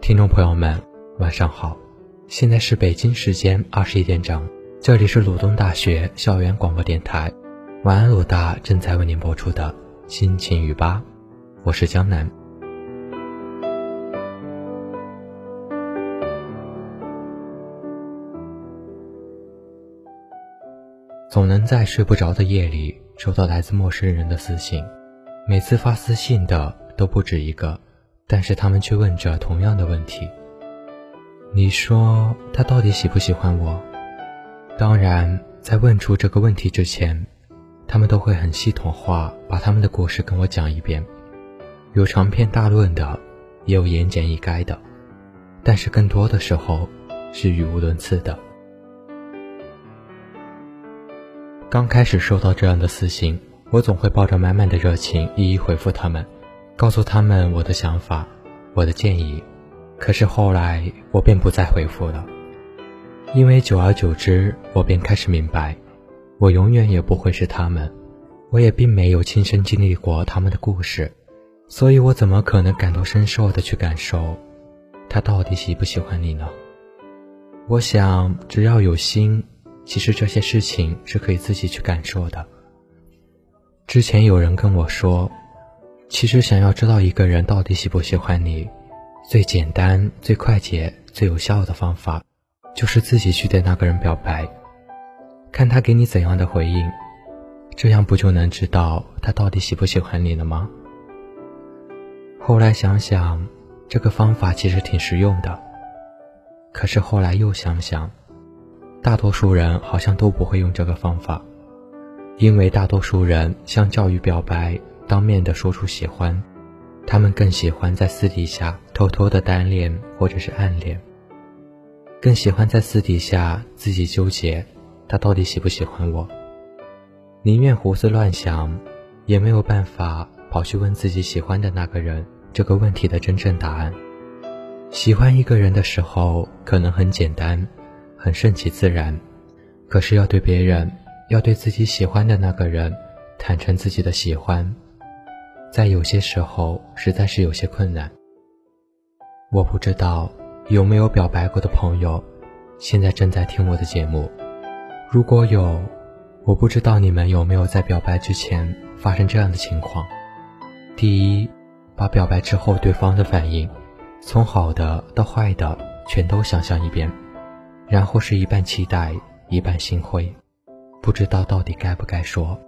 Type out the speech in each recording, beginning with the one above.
听众朋友们，晚上好，现在是北京时间二十一点整，这里是鲁东大学校园广播电台，晚安鲁大正在为您播出的心情语吧，我是江南。总能在睡不着的夜里收到来自陌生人的私信，每次发私信的都不止一个。但是他们却问着同样的问题。你说他到底喜不喜欢我？当然，在问出这个问题之前，他们都会很系统化把他们的故事跟我讲一遍，有长篇大论的，也有言简意赅的，但是更多的时候是语无伦次的。刚开始收到这样的私信，我总会抱着满满的热情一一回复他们。告诉他们我的想法，我的建议，可是后来我便不再回复了，因为久而久之，我便开始明白，我永远也不会是他们，我也并没有亲身经历过他们的故事，所以我怎么可能感同身受的去感受，他到底喜不喜欢你呢？我想，只要有心，其实这些事情是可以自己去感受的。之前有人跟我说。其实，想要知道一个人到底喜不喜欢你，最简单、最快捷、最有效的方法，就是自己去对那个人表白，看他给你怎样的回应，这样不就能知道他到底喜不喜欢你了吗？后来想想，这个方法其实挺实用的，可是后来又想想，大多数人好像都不会用这个方法，因为大多数人相较于表白。当面的说出喜欢，他们更喜欢在私底下偷偷的单恋或者是暗恋，更喜欢在私底下自己纠结，他到底喜不喜欢我？宁愿胡思乱想，也没有办法跑去问自己喜欢的那个人这个问题的真正答案。喜欢一个人的时候，可能很简单，很顺其自然，可是要对别人，要对自己喜欢的那个人，坦诚自己的喜欢。在有些时候，实在是有些困难。我不知道有没有表白过的朋友，现在正在听我的节目。如果有，我不知道你们有没有在表白之前发生这样的情况：第一，把表白之后对方的反应，从好的到坏的全都想象一遍，然后是一半期待，一半心灰，不知道到底该不该说；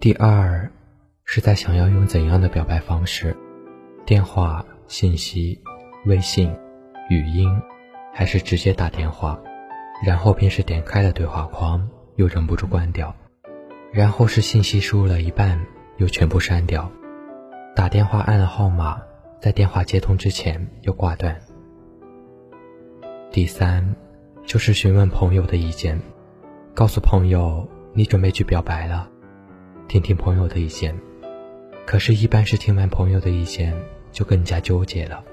第二。是在想要用怎样的表白方式？电话、信息、微信、语音，还是直接打电话？然后便是点开了对话框，又忍不住关掉；然后是信息输入了一半，又全部删掉；打电话按了号码，在电话接通之前又挂断。第三，就是询问朋友的意见，告诉朋友你准备去表白了，听听朋友的意见。可是，一般是听完朋友的意见，就更加纠结了，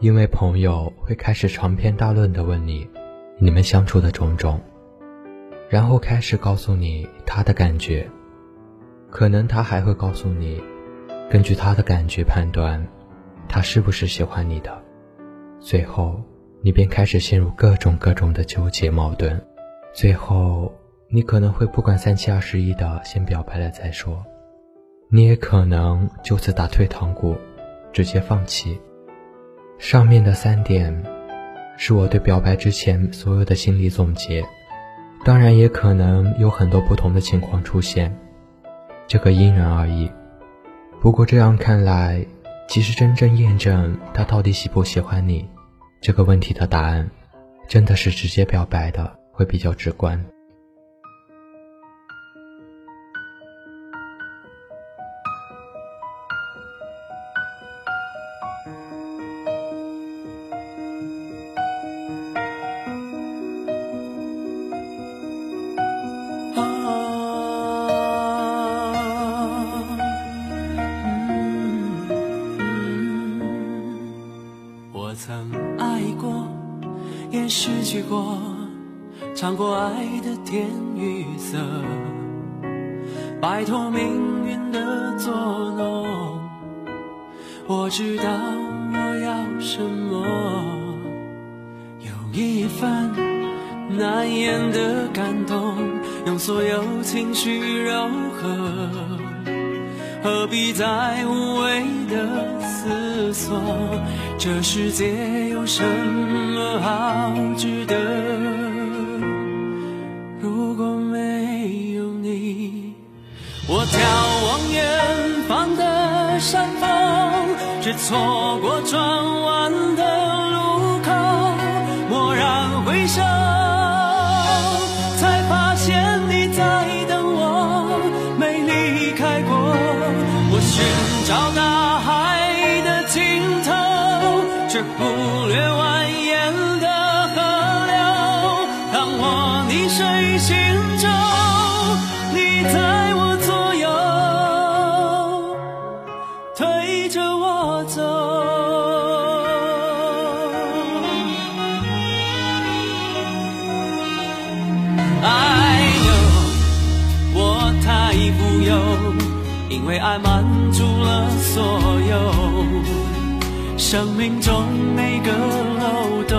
因为朋友会开始长篇大论的问你，你们相处的种种，然后开始告诉你他的感觉，可能他还会告诉你，根据他的感觉判断，他是不是喜欢你的，最后你便开始陷入各种各种的纠结矛盾，最后你可能会不管三七二十一的先表白了再说。你也可能就此打退堂鼓，直接放弃。上面的三点，是我对表白之前所有的心理总结。当然，也可能有很多不同的情况出现，这个因人而异。不过这样看来，其实真正验证他到底喜不喜欢你这个问题的答案，真的是直接表白的会比较直观。尝过爱的甜与涩，摆脱命运的捉弄。我知道我要什么？有一份难言的感动，用所有情绪柔合，何必再无谓的思索？这世界有什么好值得？我眺望远方的山峰，却错过转弯的路口，蓦然回首，太富有，因为爱满足了所有生命中每个漏洞。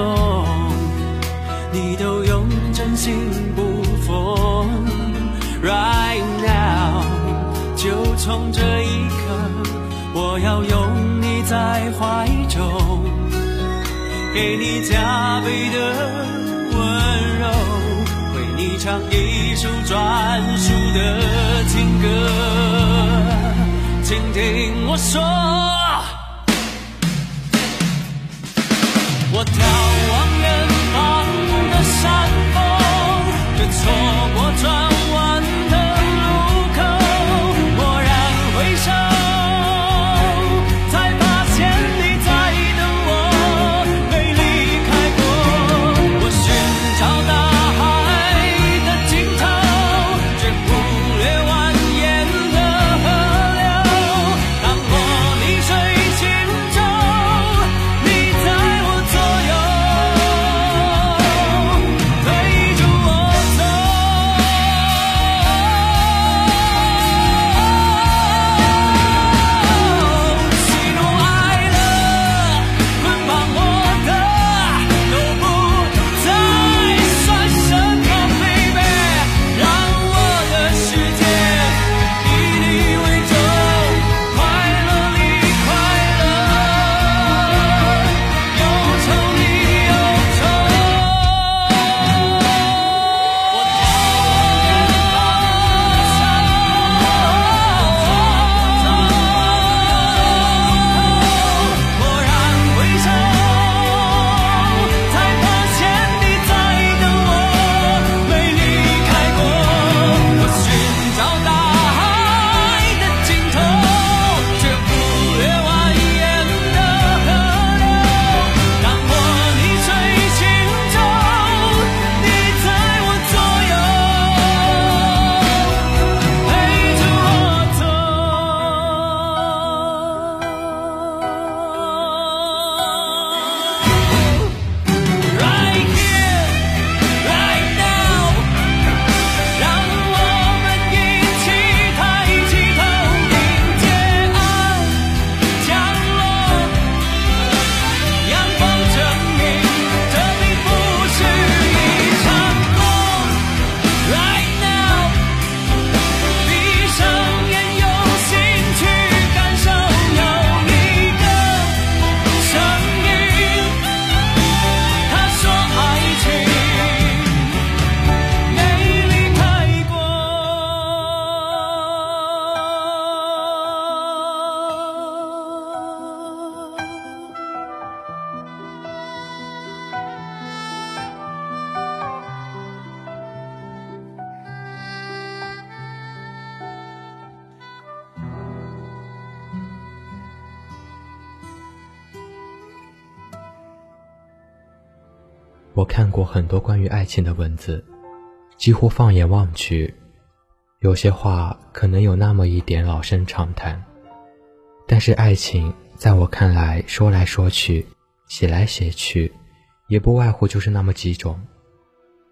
你都用真心不缝。Right now，就从这一刻，我要拥你在怀中，给你加倍的温唱一首专属的情歌，请听我说。我眺望远方的山峰，却错过转我看过很多关于爱情的文字，几乎放眼望去，有些话可能有那么一点老生常谈，但是爱情在我看来，说来说去，写来写去，也不外乎就是那么几种。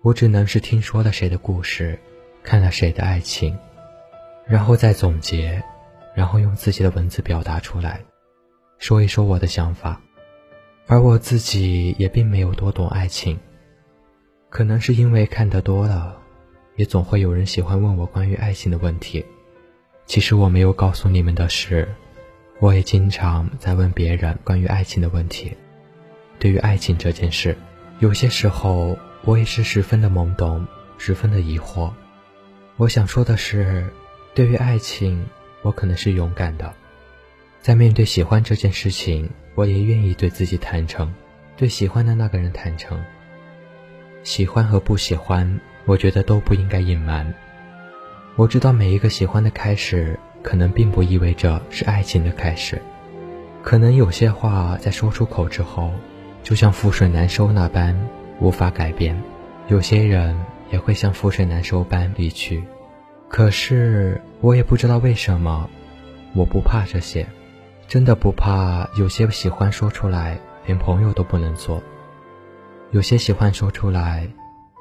我只能是听说了谁的故事，看了谁的爱情，然后再总结，然后用自己的文字表达出来，说一说我的想法。而我自己也并没有多懂爱情。可能是因为看得多了，也总会有人喜欢问我关于爱情的问题。其实我没有告诉你们的是，我也经常在问别人关于爱情的问题。对于爱情这件事，有些时候我也是十分的懵懂，十分的疑惑。我想说的是，对于爱情，我可能是勇敢的，在面对喜欢这件事情，我也愿意对自己坦诚，对喜欢的那个人坦诚。喜欢和不喜欢，我觉得都不应该隐瞒。我知道每一个喜欢的开始，可能并不意味着是爱情的开始。可能有些话在说出口之后，就像覆水难收那般无法改变；有些人也会像覆水难收般离去。可是我也不知道为什么，我不怕这些，真的不怕。有些喜欢说出来，连朋友都不能做。有些喜欢说出来，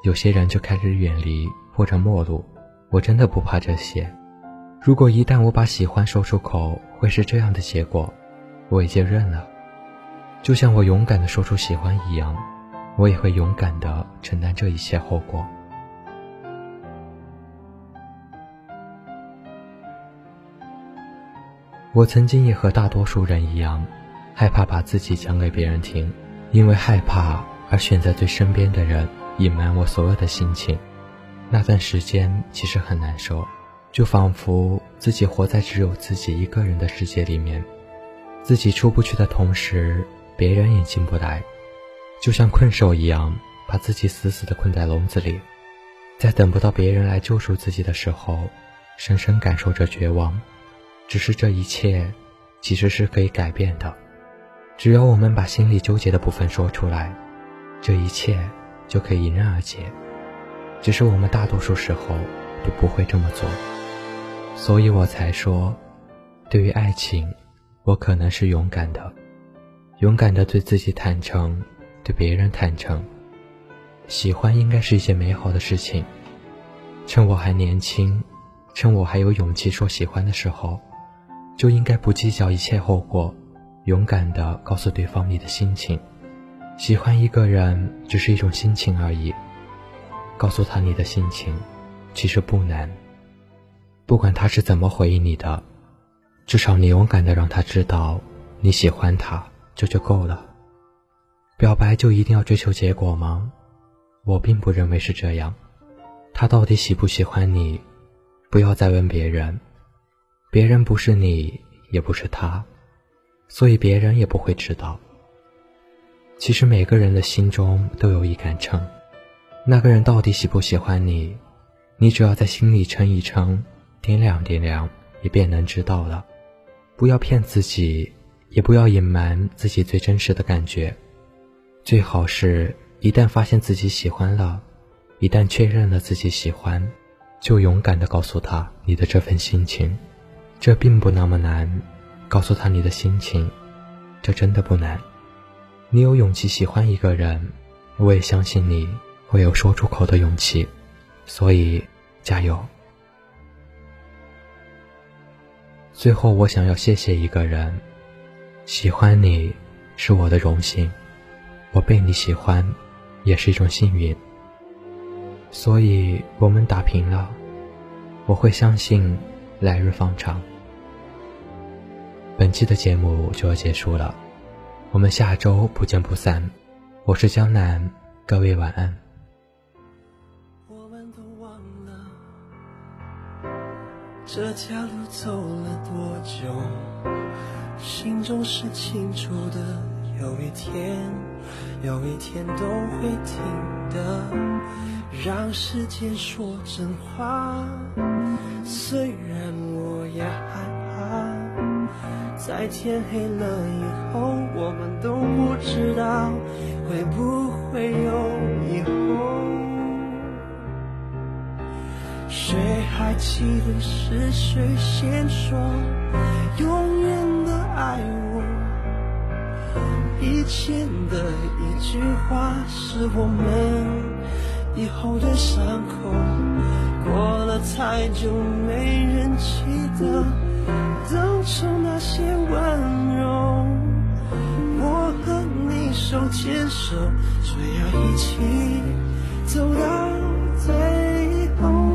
有些人就开始远离或者陌路。我真的不怕这些。如果一旦我把喜欢说出口，会是这样的结果，我已经认了。就像我勇敢的说出喜欢一样，我也会勇敢的承担这一切后果。我曾经也和大多数人一样，害怕把自己讲给别人听，因为害怕。而选择对身边的人隐瞒我所有的心情，那段时间其实很难受，就仿佛自己活在只有自己一个人的世界里面，自己出不去的同时，别人也进不来，就像困兽一样，把自己死死地困在笼子里，在等不到别人来救赎自己的时候，深深感受着绝望。只是这一切，其实是可以改变的，只要我们把心里纠结的部分说出来。这一切就可以迎刃而解，只是我们大多数时候都不会这么做，所以我才说，对于爱情，我可能是勇敢的，勇敢的对自己坦诚，对别人坦诚。喜欢应该是一件美好的事情，趁我还年轻，趁我还有勇气说喜欢的时候，就应该不计较一切后果，勇敢的告诉对方你的心情。喜欢一个人只是一种心情而已，告诉他你的心情，其实不难。不管他是怎么回应你的，至少你勇敢的让他知道你喜欢他，这就够了。表白就一定要追求结果吗？我并不认为是这样。他到底喜不喜欢你，不要再问别人，别人不是你，也不是他，所以别人也不会知道。其实每个人的心中都有一杆秤，那个人到底喜不喜欢你，你只要在心里称一称，掂量掂量，也便能知道了。不要骗自己，也不要隐瞒自己最真实的感觉。最好是一旦发现自己喜欢了，一旦确认了自己喜欢，就勇敢的告诉他你的这份心情。这并不那么难，告诉他你的心情，这真的不难。你有勇气喜欢一个人，我也相信你会有说出口的勇气，所以加油。最后，我想要谢谢一个人，喜欢你是我的荣幸，我被你喜欢也是一种幸运，所以我们打平了。我会相信来日方长。本期的节目就要结束了。我们下周不见不散。我是江南，各位晚安。我们都忘了这条路走了多久，心中是清楚的。有一天，有一天都会听的。让时间说真话，虽然我也害怕，在天黑了以后。我们都不知道会不会有以后。谁还记得是谁先说永远的爱我？以前的一句话是我们以后的伤口。过了太久，没人记得当初那些温柔。我和你手牵手，说要一起走到最后。